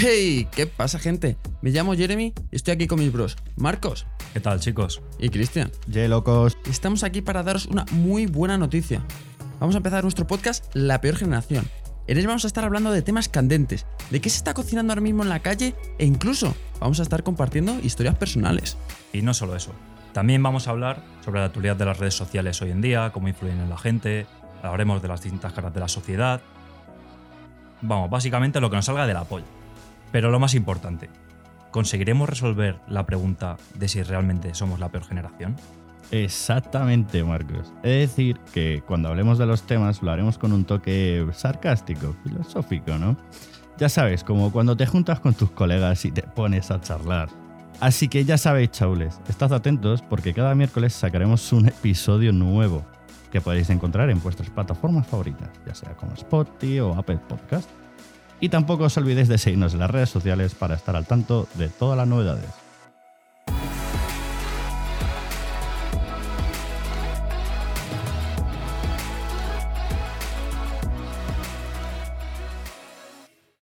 ¡Hey! ¿Qué pasa, gente? Me llamo Jeremy y estoy aquí con mis bros, Marcos ¿Qué tal, chicos? y Cristian. Ye locos. Estamos aquí para daros una muy buena noticia. Vamos a empezar nuestro podcast La Peor Generación. En él vamos a estar hablando de temas candentes, de qué se está cocinando ahora mismo en la calle e incluso vamos a estar compartiendo historias personales. Y no solo eso. También vamos a hablar sobre la actualidad de las redes sociales hoy en día, cómo influyen en la gente, hablaremos de las distintas caras de la sociedad. Vamos, básicamente lo que nos salga de la polla. Pero lo más importante, ¿conseguiremos resolver la pregunta de si realmente somos la peor generación? Exactamente, Marcos. Es decir, que cuando hablemos de los temas lo haremos con un toque sarcástico, filosófico, ¿no? Ya sabes, como cuando te juntas con tus colegas y te pones a charlar. Así que ya sabéis, chaules, estad atentos porque cada miércoles sacaremos un episodio nuevo que podéis encontrar en vuestras plataformas favoritas, ya sea como Spotify o Apple Podcast. Y tampoco os olvidéis de seguirnos en las redes sociales para estar al tanto de todas las novedades.